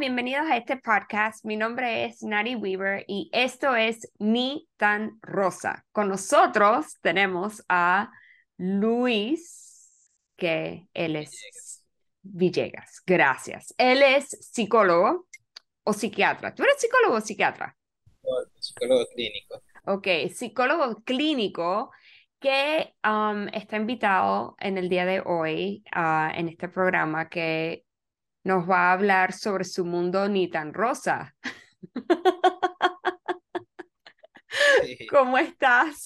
bienvenidos a este podcast. Mi nombre es Nari Weaver y esto es Ni tan Rosa. Con nosotros tenemos a Luis, que él es Villegas. Gracias. Él es psicólogo o psiquiatra. ¿Tú eres psicólogo o psiquiatra? psicólogo clínico. Ok, psicólogo clínico que um, está invitado en el día de hoy uh, en este programa que nos va a hablar sobre su mundo ni tan rosa. ¿Cómo estás?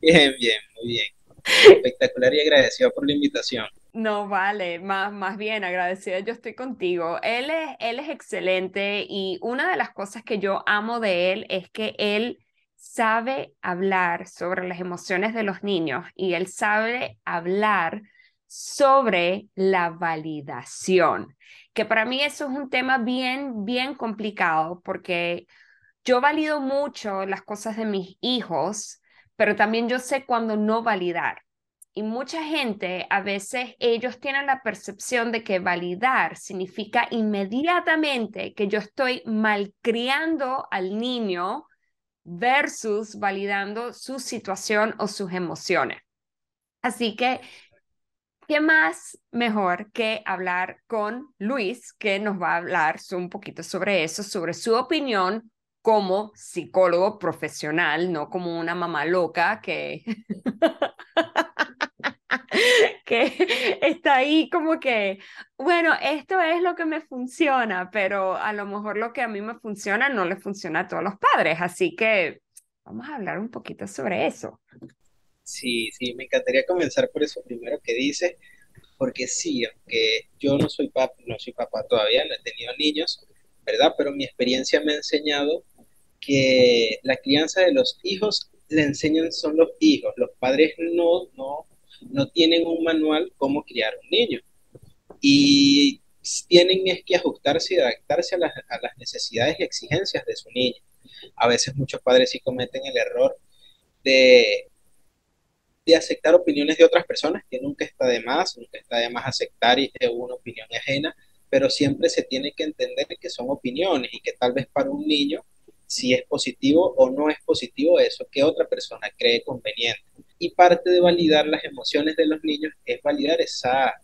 Bien, bien, muy bien. Espectacular y agradecido por la invitación. No, vale, más, más bien agradecida yo estoy contigo. Él es, él es excelente y una de las cosas que yo amo de él es que él sabe hablar sobre las emociones de los niños y él sabe hablar sobre la validación, que para mí eso es un tema bien, bien complicado porque yo valido mucho las cosas de mis hijos, pero también yo sé cuando no validar. Y mucha gente, a veces ellos tienen la percepción de que validar significa inmediatamente que yo estoy malcriando al niño versus validando su situación o sus emociones. Así que ¿qué más mejor que hablar con Luis, que nos va a hablar un poquito sobre eso, sobre su opinión como psicólogo profesional, no como una mamá loca que, está ahí como que, bueno, esto es lo que me funciona, pero a lo mejor lo que a mí me funciona no le funciona a todos los padres, así que vamos a hablar un poquito sobre eso. Sí, sí, me encantaría comenzar por eso primero que dices, porque sí, aunque yo no soy papá, no soy papá todavía, no he tenido niños, ¿verdad? Pero mi experiencia me ha enseñado que la crianza de los hijos le enseñan son los hijos, los padres no, no, no tienen un manual cómo criar un niño. Y tienen es que ajustarse y adaptarse a las, a las necesidades y exigencias de su niño. A veces muchos padres sí cometen el error de de aceptar opiniones de otras personas, que nunca está de más, nunca está de más aceptar una opinión ajena, pero siempre se tiene que entender que son opiniones y que tal vez para un niño si es positivo o no es positivo eso que otra persona cree conveniente. Y parte de validar las emociones de los niños es validar esa,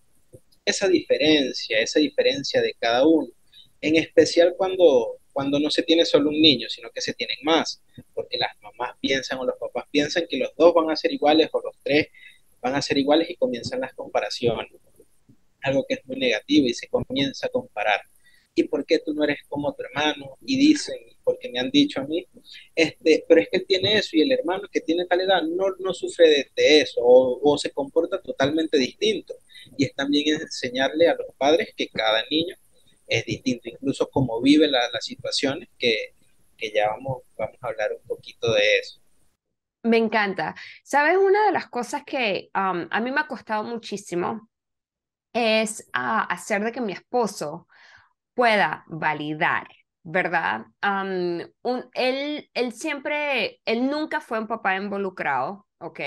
esa diferencia, esa diferencia de cada uno, en especial cuando cuando no se tiene solo un niño, sino que se tienen más, porque las mamás piensan o los papás piensan que los dos van a ser iguales o los tres van a ser iguales y comienzan las comparaciones. Algo que es muy negativo y se comienza a comparar. ¿Y por qué tú no eres como tu hermano? Y dicen, porque me han dicho a mí, este, pero es que él tiene eso y el hermano que tiene tal edad no, no sufre de, eso o, o, se comporta totalmente distinto. Y es también enseñarle a los padres que cada niño es distinto, incluso cómo vive las situaciones, que, que ya vamos, vamos a hablar un poquito de eso. Me encanta. Sabes, una de las cosas que um, a mí me ha costado muchísimo es ah, hacer de que mi esposo pueda validar, ¿verdad? Um, él, él siempre, él nunca fue un papá involucrado, ¿ok?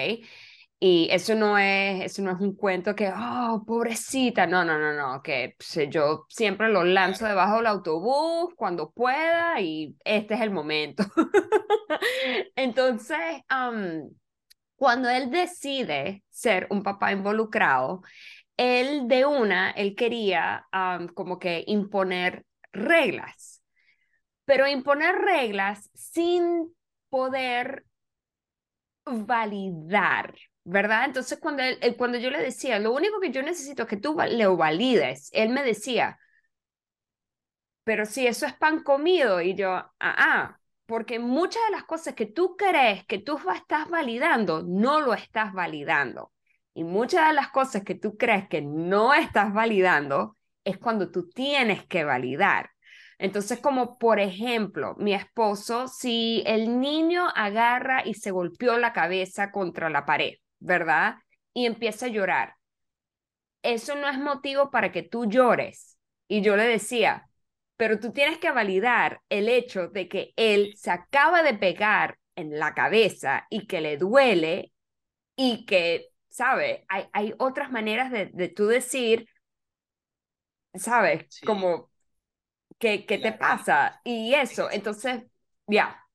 Y eso no es, eso no es un cuento que, oh, pobrecita, no, no, no, no, que yo siempre lo lanzo debajo del autobús cuando pueda y este es el momento. Entonces, cuando él decide ser un papá involucrado, él de una, él quería como que imponer reglas, pero imponer reglas sin poder validar ¿verdad? Entonces, cuando, él, cuando yo le decía, lo único que yo necesito es que tú le valides, él me decía, pero si eso es pan comido, y yo, ah, ah, porque muchas de las cosas que tú crees que tú estás validando, no lo estás validando. Y muchas de las cosas que tú crees que no estás validando es cuando tú tienes que validar. Entonces, como por ejemplo, mi esposo, si el niño agarra y se golpeó la cabeza contra la pared, ¿verdad? Y empieza a llorar. Eso no es motivo para que tú llores. Y yo le decía, pero tú tienes que validar el hecho de que él se acaba de pegar en la cabeza y que le duele y que, ¿sabes? Hay, hay otras maneras de, de tú decir, ¿sabes? Como ¿qué, qué te pasa? Y eso, entonces, ya.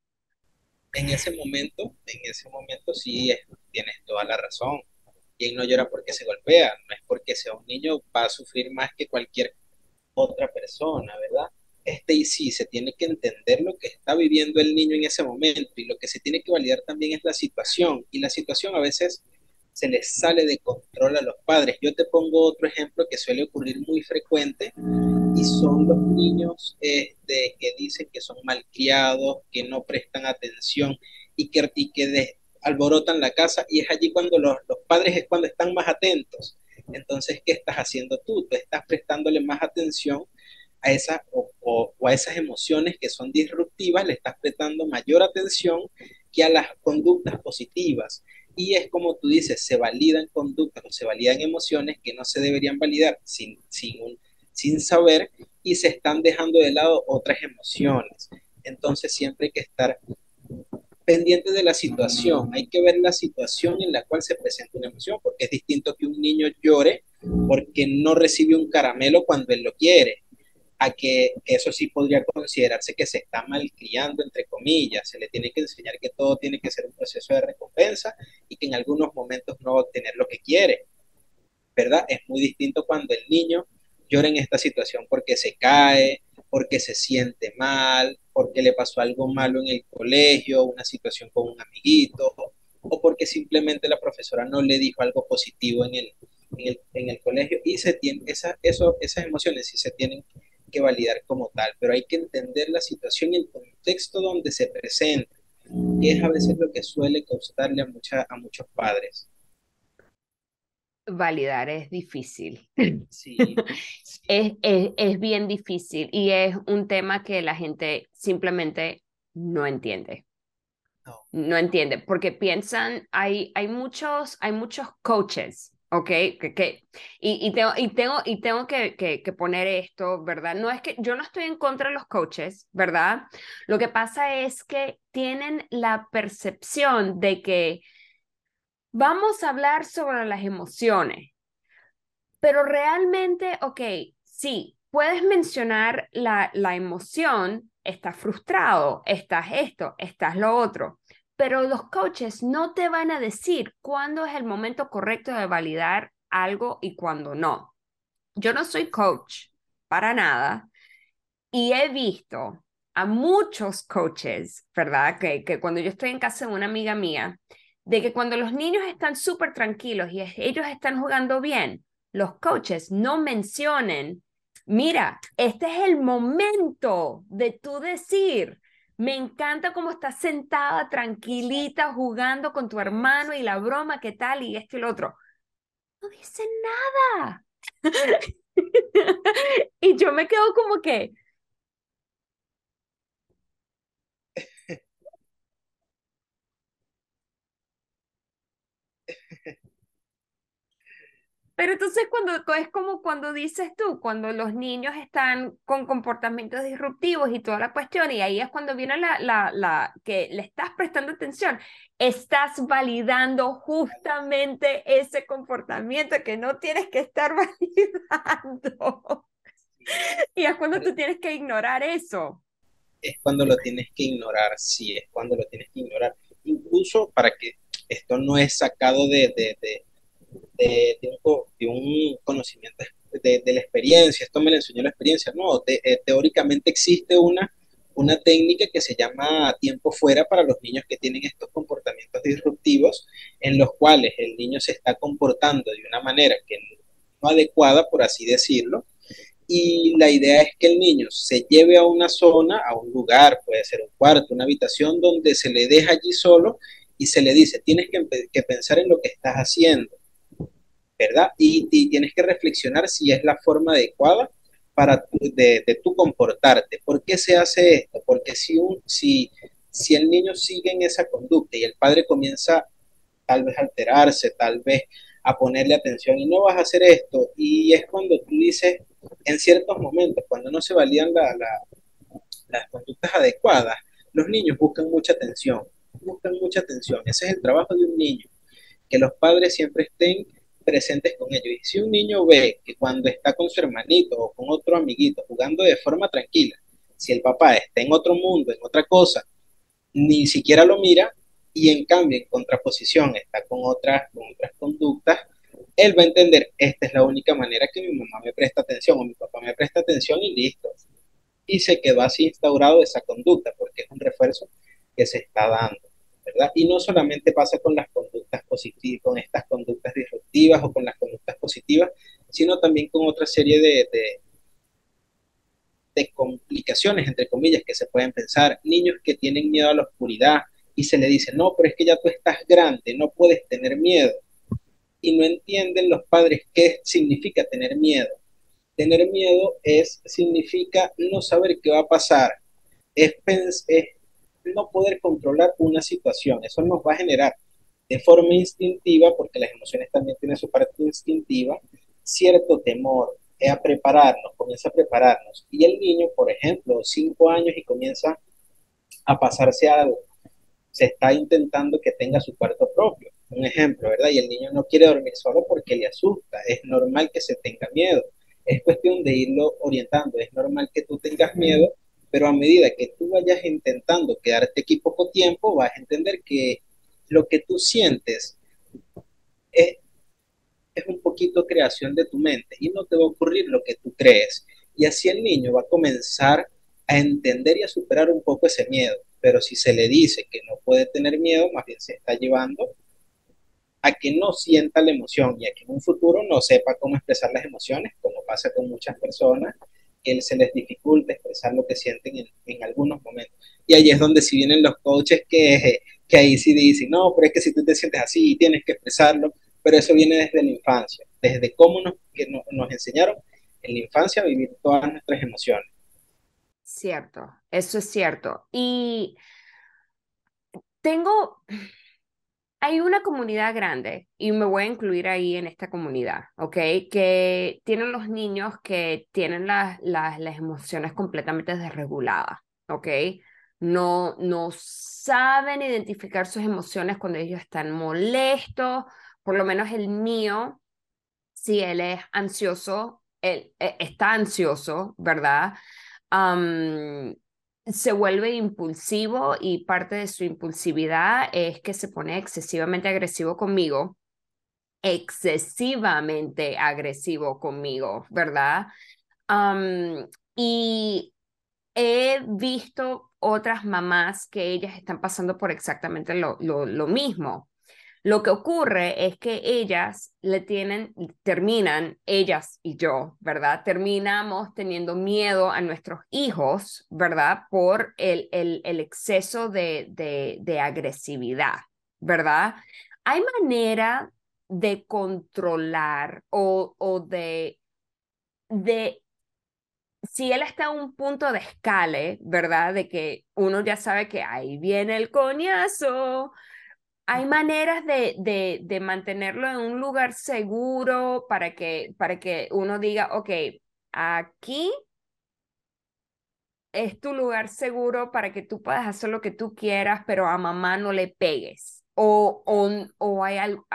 En ese momento, en ese momento sí tienes toda la razón. Quien no llora porque se golpea, no es porque sea un niño, va a sufrir más que cualquier otra persona, ¿verdad? Este y sí, se tiene que entender lo que está viviendo el niño en ese momento y lo que se tiene que validar también es la situación. Y la situación a veces se les sale de control a los padres. Yo te pongo otro ejemplo que suele ocurrir muy frecuente son los niños este, que dicen que son malcriados, que no prestan atención y que, y que alborotan la casa y es allí cuando los, los padres es cuando están más atentos. Entonces, ¿qué estás haciendo tú? Tú estás prestándole más atención a, esa, o, a esas emociones que son disruptivas, le estás prestando mayor atención que a las conductas positivas. Y es como tú dices, se validan conductas o se validan emociones que no se deberían validar sin, sin, sin saber y se están dejando de lado otras emociones. Entonces siempre hay que estar pendiente de la situación, hay que ver la situación en la cual se presenta una emoción, porque es distinto que un niño llore porque no recibe un caramelo cuando él lo quiere, a que eso sí podría considerarse que se está malcriando, entre comillas, se le tiene que enseñar que todo tiene que ser un proceso de recompensa y que en algunos momentos no va a obtener lo que quiere, ¿verdad? Es muy distinto cuando el niño llora en esta situación porque se cae, porque se siente mal, porque le pasó algo malo en el colegio, una situación con un amiguito, o porque simplemente la profesora no le dijo algo positivo en el, en el, colegio y se tiene, esa, esas emociones sí se tienen que validar como tal, pero hay que entender la situación y el contexto donde se presenta, que es a veces lo que suele costarle a, mucha, a muchos padres. Validar es difícil. Sí. es, es, es bien difícil y es un tema que la gente simplemente no entiende. No. no, entiende, porque piensan, hay, hay, muchos, hay muchos coaches ¿ok? Que, que, y, y, tengo, y tengo, y tengo que, que, que, poner esto, ¿verdad? No es que yo no estoy en contra de los coaches, ¿verdad? Lo que pasa es que tienen la percepción de que vamos a hablar sobre las emociones, pero realmente, ok, sí, puedes mencionar la, la emoción, estás frustrado, estás esto, estás lo otro, pero los coaches no te van a decir cuándo es el momento correcto de validar algo y cuándo no. Yo no soy coach para nada y he visto a muchos coaches, ¿verdad? Que, que cuando yo estoy en casa de una amiga mía, de que cuando los niños están súper tranquilos y ellos están jugando bien, los coaches no mencionen, mira, este es el momento de tú decir, me encanta cómo estás sentada, tranquilita, jugando con tu hermano y la broma, qué tal, y esto y lo otro. No dice nada. y yo me quedo como que, Pero entonces cuando es como cuando dices tú, cuando los niños están con comportamientos disruptivos y toda la cuestión, y ahí es cuando viene la, la, la que le estás prestando atención, estás validando justamente ese comportamiento que no tienes que estar validando. Y es cuando tú tienes que ignorar eso. Es cuando lo tienes que ignorar, sí, es cuando lo tienes que ignorar. Incluso para que esto no es sacado de, de, de de, un, conocimiento de, la experiencia, esto me lo enseñó la experiencia, no, eh, teóricamente existe una, una técnica que se llama tiempo fuera para los niños que tienen estos comportamientos disruptivos, en los cuales el niño se está comportando de una manera que no adecuada, por así decirlo, y la idea es que el niño se lleve a una zona, a un lugar, puede ser un cuarto, una habitación, donde se le deja allí solo y se le dice, tienes que, que pensar en lo que estás haciendo ¿verdad? Y, tienes que reflexionar si es la forma adecuada para de, de tu comportarte. ¿Por qué se hace esto? Porque si, si, si el niño sigue en esa conducta y el padre comienza tal vez a alterarse, tal vez a ponerle atención y no vas a hacer esto, y es cuando tú dices, en ciertos momentos, cuando no se validan la, las conductas adecuadas, los niños buscan mucha atención, buscan mucha atención. Ese es el trabajo de un niño, que los padres siempre estén presentes con ellos. Y si un niño ve que cuando está con su hermanito o con otro amiguito jugando de forma tranquila, si el papá está en otro mundo, en otra cosa, ni siquiera lo mira y en cambio en contraposición está con otras, con otras conductas, él va a entender, esta es la única manera que mi mamá me presta atención o mi papá me presta atención y listo. Y se quedó así instaurado esa conducta porque es un refuerzo que se está dando, ¿verdad? Y no solamente pasa con las conductas positivas, con estas conductas disruptivas o con las conductas positivas, sino también con otra serie de, de, complicaciones, entre comillas, que se pueden pensar. Niños que tienen miedo a la oscuridad y se le dice, no, pero es que ya tú estás grande, no puedes tener miedo y no entienden los padres qué significa tener miedo. Tener miedo es, significa no saber qué va a pasar, es, es no poder controlar una situación. Eso nos va a generar de forma instintiva, porque las emociones también tienen su parte instintiva, cierto temor, a prepararnos, comienza a prepararnos. Y el niño, por ejemplo, cinco años y comienza a pasarse algo, se está intentando que tenga su cuarto propio un ejemplo, ¿verdad? Y el niño no quiere dormir solo porque le asusta, es normal que se tenga miedo, es cuestión de irlo orientando, es normal que tú tengas miedo, pero a medida que tú vayas intentando quedarte aquí poco tiempo, vas a entender que lo que tú sientes es, es un poquito creación de tu mente y no te va a ocurrir lo que tú crees. Y así el niño va a comenzar a entender y a superar un poco ese miedo. Pero si se le dice que no puede tener miedo, más bien se está llevando a que no sienta la emoción y a que en un futuro no sepa cómo expresar las emociones, como pasa con muchas personas, que se les dificulta expresar lo que sienten en, en algunos momentos. Y ahí es donde si vienen los coaches que, que ahí sí dicen, no, pero es que si tú te sientes así, tienes que expresarlo, pero eso viene desde la infancia, desde cómo nos, que nos, nos enseñaron en la infancia a vivir todas nuestras emociones. Cierto, eso es cierto. Y tengo, hay una comunidad grande, y me voy a incluir ahí en esta comunidad, ¿ok? Que tienen los niños que tienen las, las, las emociones completamente desreguladas, ¿ok? No, no saben identificar sus emociones cuando ellos están molestos, por lo menos el mío, si él es ansioso, él, e, está ansioso, ¿verdad? Se vuelve impulsivo y parte de su impulsividad es que se pone excesivamente agresivo conmigo, excesivamente agresivo conmigo, ¿verdad? y he visto otras mamás que ellas están pasando por exactamente lo, lo, lo mismo. Lo que ocurre es que ellas le tienen, terminan, ellas y yo, ¿verdad? Terminamos teniendo miedo a nuestros hijos, ¿verdad? Por el, el, exceso de, de, de agresividad, ¿verdad? ¿Hay manera de controlar o, o de, de si él está a un punto de escale, ¿verdad? De que uno ya sabe que ahí viene el coñazo, hay maneras de, de, de, mantenerlo en un lugar seguro para que, para que uno diga, ok, aquí es tu lugar seguro para que tú puedas hacer lo que tú quieras, pero a mamá no le pegues. O, o, o hay, algo,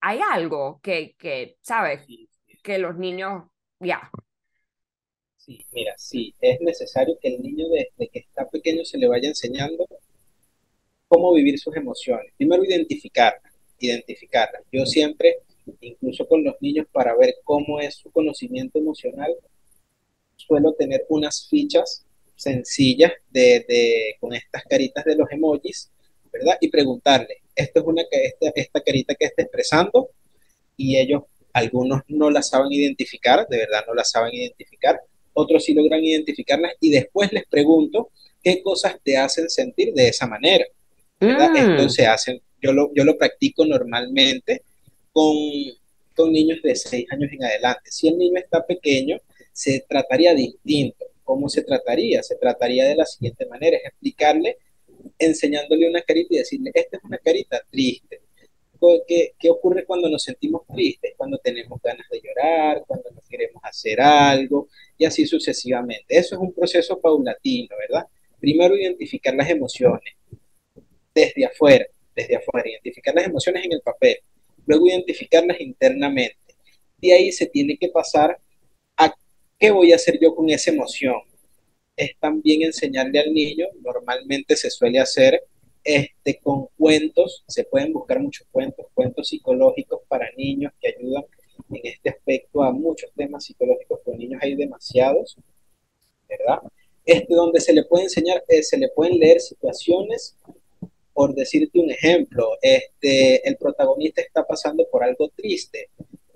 hay algo que, que ¿sabes? Que los niños, ya. Sí, mira, sí, es necesario que el niño desde que está pequeño se le vaya enseñando cómo vivir sus emociones. Primero, identificarlas, identificarlas. Yo siempre, incluso con los niños, para ver cómo es su conocimiento emocional, suelo tener unas fichas sencillas de, de, con estas caritas de los emojis, ¿verdad? Y preguntarle, ¿esto es una, esta, esta carita que está expresando? Y ellos, algunos no la saben identificar, de verdad no la saben identificar, otros sí logran identificarlas y después les pregunto qué cosas te hacen sentir de esa manera. Mm. Esto se hace, yo lo, yo lo practico normalmente con, con niños de 6 años en adelante. Si el niño está pequeño, se trataría distinto. ¿Cómo se trataría? Se trataría de la siguiente manera, es explicarle, enseñándole una carita y decirle, esta es una carita triste. ¿Qué, ¿Qué, ocurre cuando nos sentimos tristes? Cuando tenemos ganas de llorar, cuando no queremos hacer algo y así sucesivamente. Eso es un proceso paulatino, ¿verdad? Primero identificar las emociones, desde afuera, desde afuera, identificar las emociones en el papel. luego identificarlas internamente. De ahí se tiene que pasar a qué voy a hacer yo con esa emoción. Es también enseñarle al niño, normalmente se suele hacer este, con cuentos, se pueden buscar muchos cuentos, cuentos psicológicos para niños que ayudan en este aspecto a muchos temas psicológicos, con niños hay demasiados, ¿verdad? Este, donde se le puede enseñar, eh, se le pueden leer situaciones, por decirte un ejemplo, este, el protagonista está pasando por algo triste,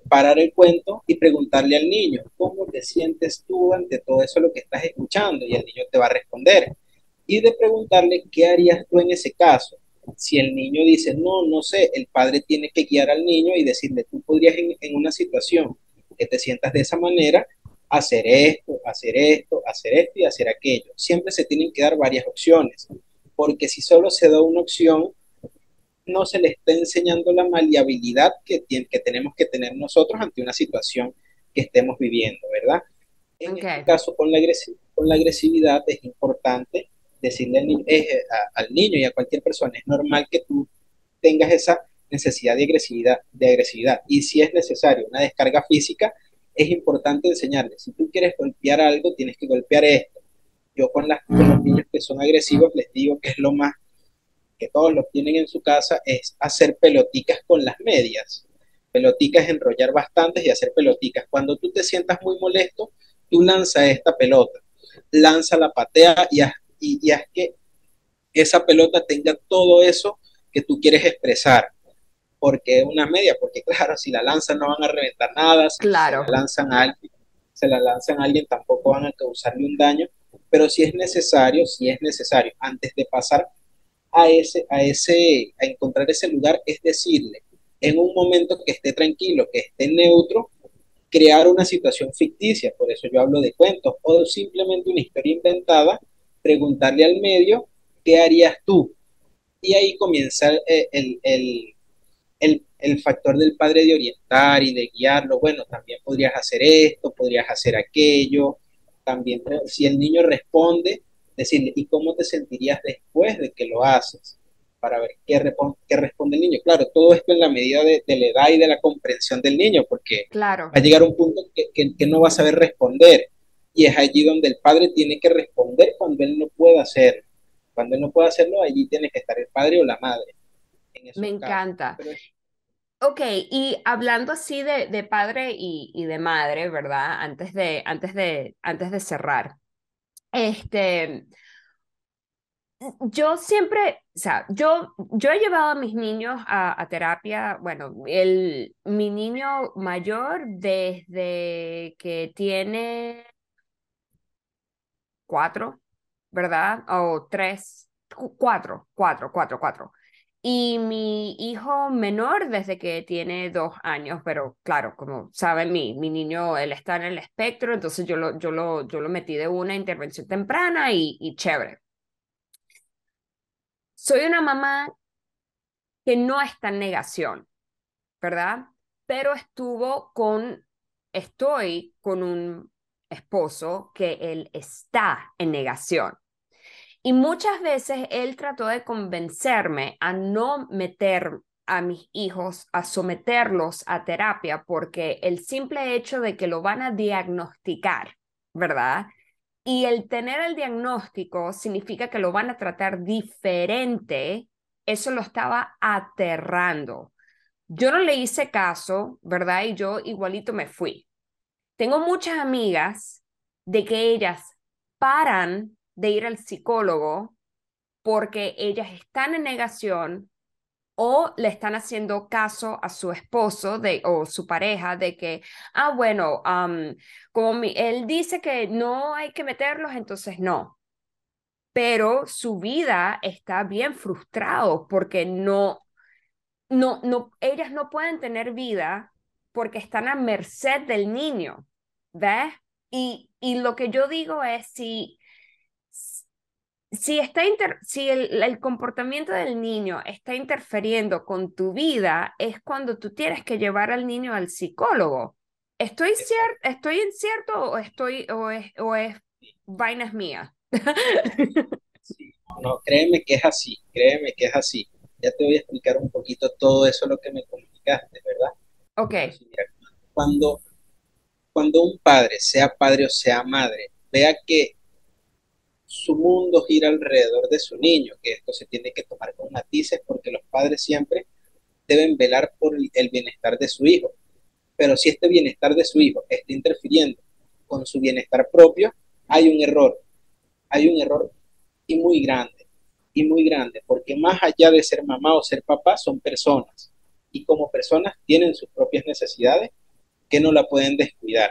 parar el cuento y preguntarle al niño, ¿cómo te sientes tú ante todo eso lo que estás escuchando? Y el niño te va a responder. Y de preguntarle, ¿qué harías tú en ese caso? Si el niño dice, no, no sé, el padre tiene que guiar al niño y decirle, tú podrías en, en una situación que te sientas de esa manera, hacer esto, hacer esto, hacer esto y hacer aquello. Siempre se tienen que dar varias opciones, porque si solo se da una opción, no se le está enseñando la maleabilidad que, que tenemos que tener nosotros ante una situación que estemos viviendo, ¿verdad? En este caso, con la, con la agresividad es importante decirle al niño, al niño y a cualquier persona, es normal que tú tengas esa necesidad de agresividad, de agresividad. Y si es necesario una descarga física, es importante enseñarle, si tú quieres golpear algo, tienes que golpear esto. Yo con, las, con los niños que son agresivos les digo que es lo más que todos los tienen en su casa, es hacer peloticas con las medias. Peloticas, enrollar bastantes y hacer peloticas. Cuando tú te sientas muy molesto, tú lanza esta pelota, lanza la patea y haz, y, haz que esa pelota tenga todo eso que tú quieres expresar porque es una media, porque claro, si la lanzan no van a reventar nada, si claro. la lanzan a alguien, se la lanzan a alguien tampoco van a causarle un daño, pero si es necesario, si es necesario, antes de pasar a ese, a ese, a encontrar ese lugar, es decirle, en un momento que esté tranquilo, que esté neutro, crear una situación ficticia, por eso yo hablo de cuentos, o simplemente una historia inventada, preguntarle al medio, ¿qué harías tú? Y ahí comienza el, el el, el, factor del padre de orientar y de guiarlo, bueno, también podrías hacer esto, podrías hacer aquello, también si el niño responde, decirle, ¿y cómo te sentirías después de que lo haces? Para ver qué, qué responde el niño. Claro, todo esto en la medida de, de, la edad y de la comprensión del niño, porque claro. va a llegar un punto que, que, que no va a saber responder. Y es allí donde el padre tiene que responder cuando él no pueda hacerlo. Cuando él no pueda hacerlo, allí tiene que estar el padre o la madre. Me encanta. Ok, y hablando así de, de padre y, y, de madre, ¿verdad? Antes de, antes de, antes de cerrar, este, yo siempre, o sea, yo, yo he llevado a mis niños a, a terapia, bueno, el, mi niño mayor desde que tiene cuatro, ¿verdad? O tres, cuatro, cuatro, cuatro, cuatro. Y mi hijo menor desde que tiene dos años, pero claro, como saben, mi, mi niño, él está en el espectro, entonces yo lo, yo lo, yo lo metí de una intervención temprana y, y chévere. Soy una mamá que no está en negación, ¿verdad? Pero estuvo con, estoy con un esposo que él está en negación. Y muchas veces él trató de convencerme a no meter a mis hijos, a someterlos a terapia, porque el simple hecho de que lo van a diagnosticar, ¿verdad? Y el tener el diagnóstico significa que lo van a tratar diferente, eso lo estaba aterrando. Yo no le hice caso, ¿verdad? Y yo igualito me fui. Tengo muchas amigas de que ellas paran de ir al psicólogo porque ellas están en negación o le están haciendo caso a su esposo de, o su pareja de que, ah, bueno, como él dice que no hay que meterlos, entonces no. Pero su vida está bien frustrado porque no, no, no, ellas no pueden tener vida porque están a merced del niño, ¿ves? Y, y lo que yo digo es, si si, está si el, comportamiento del niño está interfiriendo con tu vida, es cuando tú tienes que llevar al niño al psicólogo. ¿Estoy, cier ¿estoy en cierto o, estoy, o, es, o es vainas mías? no, créeme que es así, créeme que es así. Ya te voy a explicar un poquito todo eso lo que me explicaste, ¿verdad? Ok. Cuando, cuando un padre, sea padre o sea madre, vea que su mundo gira alrededor de su niño, que esto se tiene que tomar con matices porque los padres siempre deben velar por el bienestar de su hijo. Pero si este bienestar de su hijo está interfiriendo con su bienestar propio, hay un error. Hay un error y muy grande, y muy grande, porque más allá de ser mamá o ser papá, son personas. Y como personas tienen sus propias necesidades que no la pueden descuidar.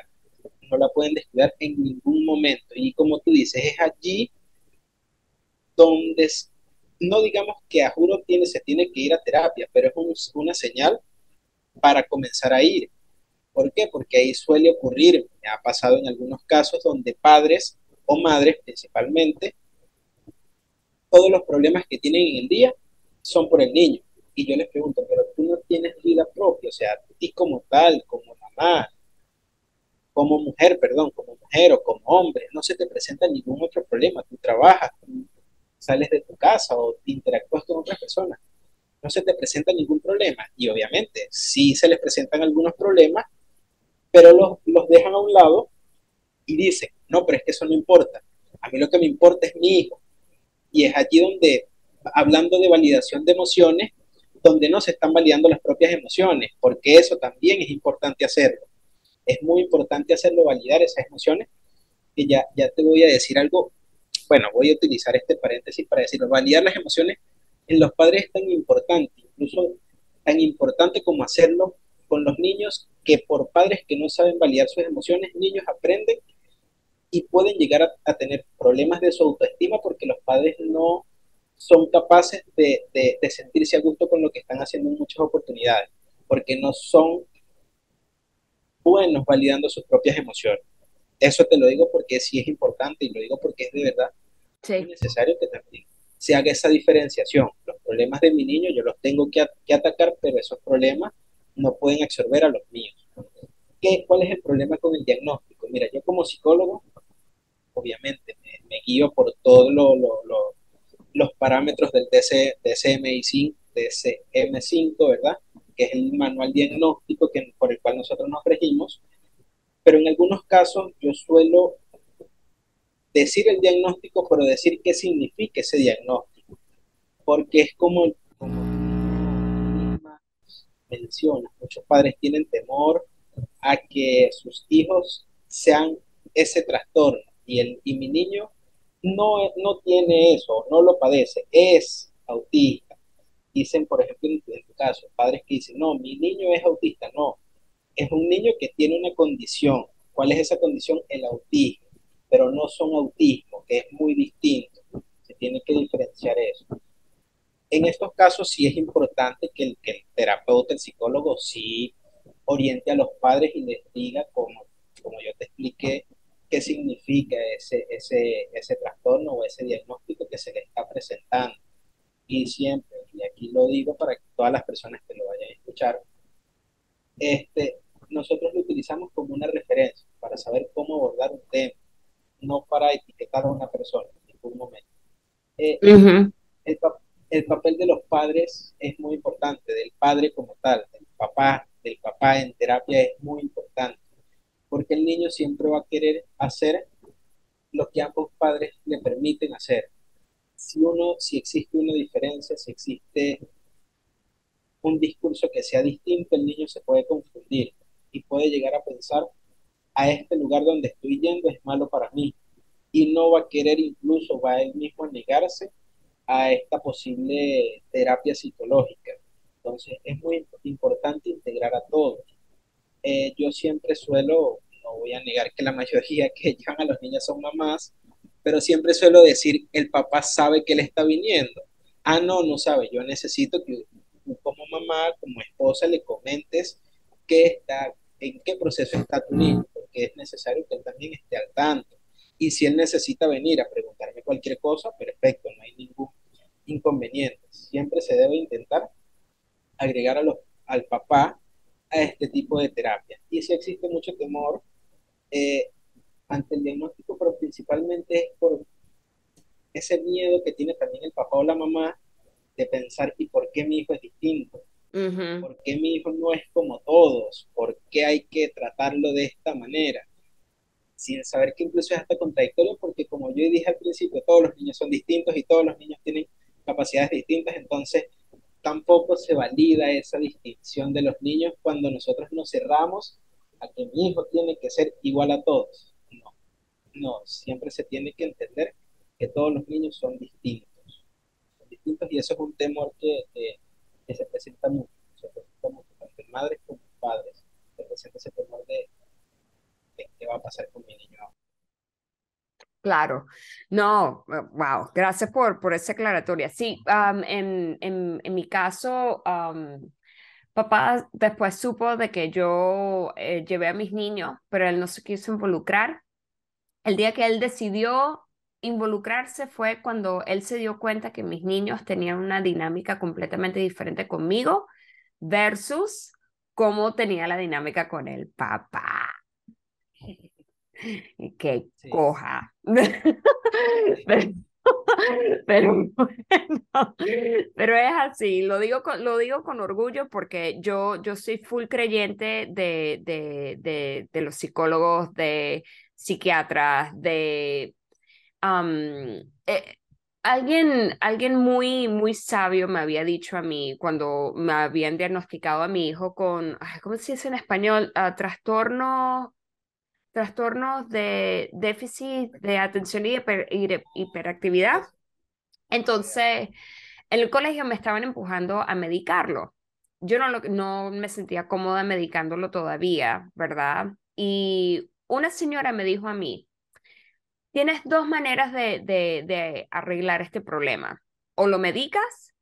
No la pueden descuidar en ningún momento. Y como tú dices, es allí donde no digamos que a juro tiene, se tiene que ir a terapia, pero es una señal para comenzar a ir. ¿Por qué? Porque ahí suele ocurrir, me ha pasado en algunos casos donde padres o madres principalmente, todos los problemas que tienen en el día son por el niño. Y yo les pregunto, pero tú no tienes vida propia, o sea, ti como tal, como mamá, como mujer, perdón, como mujer o como hombre, no se te presenta ningún otro problema. Tú trabajas, tú sales de tu casa o interactúas con otras personas, no se te presenta ningún problema. Y obviamente sí se les presentan algunos problemas, pero los, los dejan a un lado y dicen, no, pero es que eso no importa. A mí lo que me importa es mi hijo. Y es allí donde, hablando de validación de emociones, donde no se están validando las propias emociones, porque eso también es importante hacerlo. Es muy importante hacerlo, validar esas emociones. Y ya, ya te voy a decir algo bueno, voy a utilizar este paréntesis para decirlo, validar las emociones en los padres es tan importante, incluso tan importante como hacerlo con los niños, que por padres que no saben validar sus emociones, niños aprenden y pueden llegar a, tener problemas de su autoestima porque los padres no son capaces de, de, sentirse a gusto con lo que están haciendo en muchas oportunidades, porque no son buenos validando sus propias emociones. Eso te lo digo porque sí es importante y lo digo porque es de verdad es necesario que también se haga esa diferenciación. Los problemas de mi niño yo los tengo que, atacar, pero esos problemas no pueden absorber a los míos. ¿Qué, ¿Cuál es el problema con el diagnóstico? Mira, yo como psicólogo, obviamente, me, guío por todos los parámetros del DC, DCMI5, DCM5, ¿verdad? Que es el manual diagnóstico que, por el cual nosotros nos regimos pero en algunos casos yo suelo decir el diagnóstico, pero decir qué significa ese diagnóstico, porque es como, como menciona, muchos padres tienen temor a que sus hijos sean ese trastorno y, el, y mi niño no, no tiene eso, no lo padece, es autista. Dicen, por ejemplo, en, tu caso, padres que dicen, no, mi niño es autista, no, es un niño que tiene una condición. ¿Cuál es esa condición? El autismo, pero no son autismo, que es muy distinto. Se tiene que diferenciar eso. En estos casos sí es importante que el, terapeuta, el psicólogo, sí oriente a los padres y les diga, como, como yo te expliqué, qué significa ese, ese, ese trastorno o ese diagnóstico que se le está presentando. Y siempre, y aquí lo digo para que todas las personas que lo vayan a escuchar, este, nosotros lo utilizamos como una referencia para saber cómo abordar un tema, no para etiquetar a una persona en ningún momento. Eh, el, papel de los padres es muy importante, del padre como tal, del papá, del papá en terapia es muy importante, porque el niño siempre va a querer hacer lo que ambos padres le permiten hacer. Si uno, si existe una diferencia, si existe un discurso que sea distinto, el niño se puede confundir y puede llegar a pensar, a este lugar donde estoy yendo es malo para mí. Y no va a querer incluso, va él mismo a negarse a esta posible terapia psicológica. Entonces es muy importante integrar a todos. Eh, yo siempre suelo, no voy a negar que la mayoría que llevan a los niños son mamás, pero siempre suelo decir, el papá sabe que él está viniendo. Ah, no, no sabe, yo necesito que como mamá, como esposa, le comentes qué está, en qué proceso está tu niño, porque es necesario que él también esté al tanto. Y si él necesita venir a preguntarme cualquier cosa, perfecto, no hay ningún inconveniente. Siempre se debe intentar agregar a los, al papá a este tipo de terapia. Y si existe mucho temor eh, ante el diagnóstico, pero principalmente es por ese miedo que tiene también el papá o la mamá de pensar, ¿y por qué mi hijo es distinto? ¿Por qué mi hijo no es como todos? ¿Por qué hay que tratarlo de esta manera? Sin saber que incluso es hasta contradictorio, porque como yo dije al principio, todos los niños son distintos y todos los niños tienen capacidades distintas, entonces tampoco se valida esa distinción de los niños cuando nosotros nos cerramos a que mi hijo tiene que ser igual a todos. No, siempre se tiene que entender que todos los niños son distintos. Son distintos y eso es un temor que, que, se presenta mucho, se presenta mucho, tanto en madres como en padres. Se presenta ese temor de, qué va a pasar con mi niño Claro, no, wow, gracias por, por esa aclaratoria. Sí, en, en, en, mi caso, Papá después supo de que yo eh, llevé a mis niños, pero él no se quiso involucrar. El día que él decidió involucrarse fue cuando él se dio cuenta que mis niños tenían una dinámica completamente diferente conmigo versus cómo tenía la dinámica con el papá. Que coja. pero bueno, pero es así, lo digo con, lo digo con orgullo porque yo, yo soy full creyente de, de, de, de los psicólogos, de psiquiatras, de... Eh, alguien, alguien muy, muy sabio me había dicho a mí cuando me habían diagnosticado a mi hijo con, ¿cómo se dice en español? Uh, trastorno trastornos de déficit de atención y hiperactividad. Entonces, en el colegio me estaban empujando a medicarlo. Yo no, lo, no me sentía cómoda medicándolo todavía, ¿verdad? Y una señora me dijo a mí, tienes dos maneras de, de, arreglar este problema. O lo medicas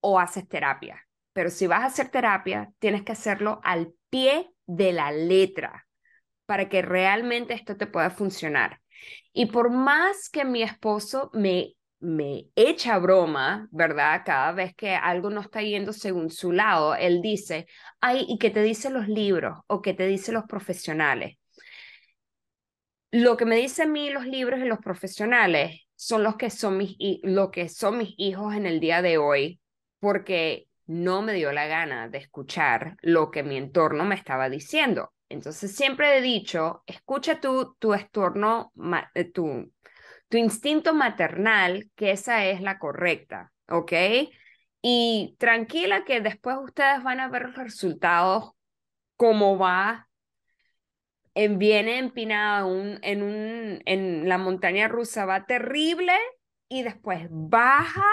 o haces terapia. Pero si vas a hacer terapia, tienes que hacerlo al pie de la letra para que realmente esto te pueda funcionar. Y por más que mi esposo me, me echa broma, ¿verdad? Cada vez que algo no está yendo según su lado, él dice, ay, ¿y qué te dicen los libros o qué te dicen los profesionales? Lo que me dicen a mí los libros y los profesionales son los que son mis, lo que son mis hijos en el día de hoy, porque no me dio la gana de escuchar lo que mi entorno me estaba diciendo. Entonces siempre he dicho, escucha tu, tu estorno, eh, tu, tu instinto maternal, que esa es la correcta, ¿ok? Y tranquila que después ustedes van a ver los resultados, cómo va, en, viene empinado un, en, un, en la montaña rusa, va terrible y después baja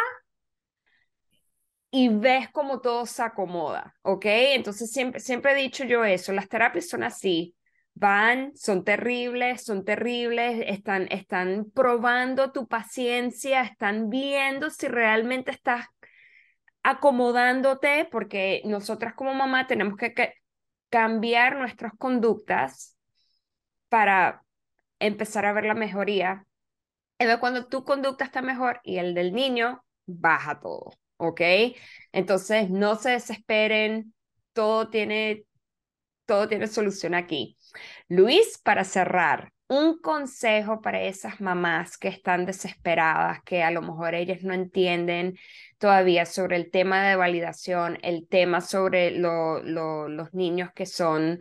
y ves cómo todo se acomoda, ¿ok? Entonces siempre, siempre he dicho yo eso, las terapias son así, van, son terribles, son terribles, están, están probando tu paciencia, están viendo si realmente estás acomodándote, porque nosotras como mamá tenemos que, que cambiar nuestras conductas para empezar a ver la mejoría. Y cuando tu conducta está mejor y el del niño, baja todo. ¿ok? Entonces, no se desesperen, todo tiene, todo tiene solución aquí. Luis, para cerrar, un consejo para esas mamás que están desesperadas, que a lo mejor ellas no entienden todavía sobre el tema de validación, el tema sobre los niños que son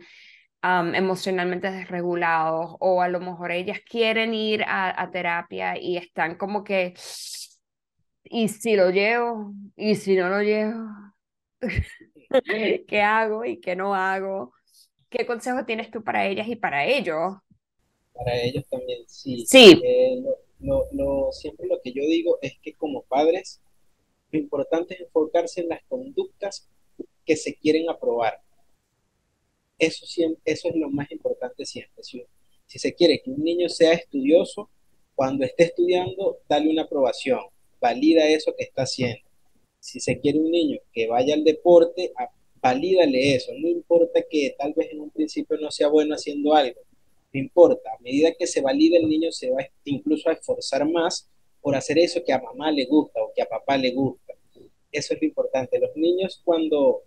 emocionalmente desregulados o a lo mejor ellas quieren ir a terapia y están como que y si lo llevo, y si no lo llevo, ¿qué hago y qué no hago? ¿Qué consejo tienes tú para ellas y para ellos? Para ellos también, sí. Sí. Eh, lo, siempre lo que yo digo es que como padres, lo importante es enfocarse en las conductas que se quieren aprobar. Eso, es lo más importante siempre. Si, si se quiere que un niño sea estudioso, cuando esté estudiando, dale una aprobación valida eso que está haciendo. Si se quiere un niño que vaya al deporte, valídale eso. No importa que tal vez en un principio no sea bueno haciendo algo. No importa. A medida que se valida el niño se va incluso a esforzar más por hacer eso que a mamá le gusta o que a papá le gusta. Eso es lo importante. Los niños cuando,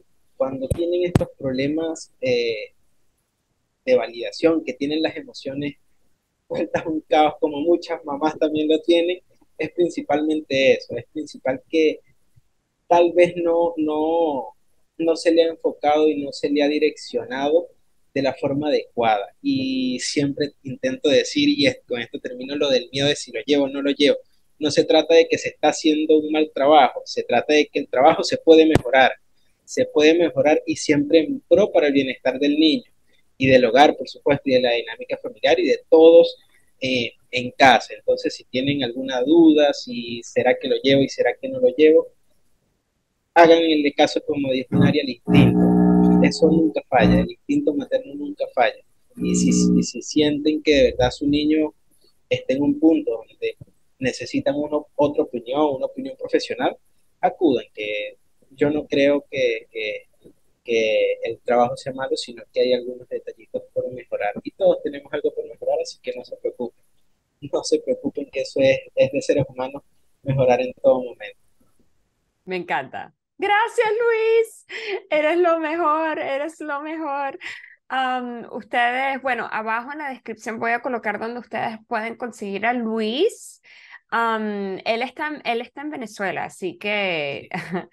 cuando tienen estos problemas eh, de validación, que tienen las emociones vueltas un caos, como muchas mamás también lo tienen, es principalmente eso, es principal que tal vez no, no, no se le ha enfocado y no se le ha direccionado de la forma adecuada. Y siempre intento decir, y con esto termino lo del miedo de si lo llevo o no lo llevo, no se trata de que se está haciendo un mal trabajo, se trata de que el trabajo se puede mejorar, se puede mejorar y siempre en pro para el bienestar del niño y del hogar, por supuesto, y de la dinámica familiar y de todos eh, en casa. Entonces, si tienen alguna duda, si será que lo llevo y será que no lo llevo, hagan el caso como María, el instinto. Eso nunca falla, el instinto materno nunca falla. Y si, si sienten que de verdad su niño está en un punto donde necesitan uno, otra opinión, una opinión profesional, acudan, que yo no creo que, que, el trabajo sea malo, sino que hay algunos detallitos por mejorar. Y todos tenemos algo por mejorar, así que no se preocupen. No se preocupen que eso es, es de seres humanos mejorar en todo momento. Me encanta. Gracias, Luis. Eres lo mejor, eres lo mejor. ustedes, bueno, abajo en la descripción voy a colocar donde ustedes pueden conseguir a Luis. él, está, él está en Venezuela, así que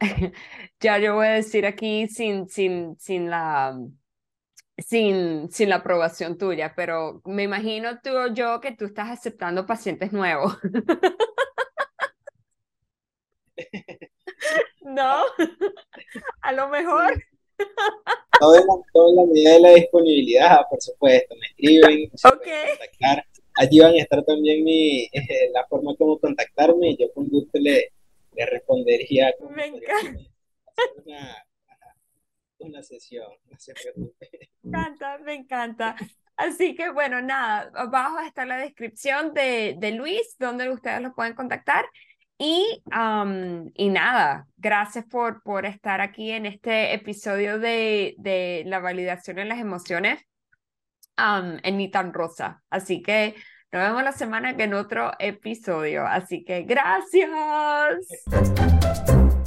ya yo voy a decir aquí sin, sin, sin la sin, sin la aprobación tuya, pero me imagino tú o yo que tú estás aceptando pacientes nuevos. No, a lo mejor. Todo en, la, medida de la disponibilidad, por supuesto. Me escriben, contactar. Allí van a estar también mi, eh, la forma como contactarme y yo con gusto le, le respondería. Me encanta. Una, una sesión, no se preocupe. Me encanta, me encanta. Así que bueno, nada, abajo está la descripción de, de Luis, donde ustedes lo pueden contactar. Y, y nada, gracias por, por estar aquí en este episodio de, de la validación en las emociones en Ni tan Rosa. Así que nos vemos la semana que en otro episodio. Así que gracias.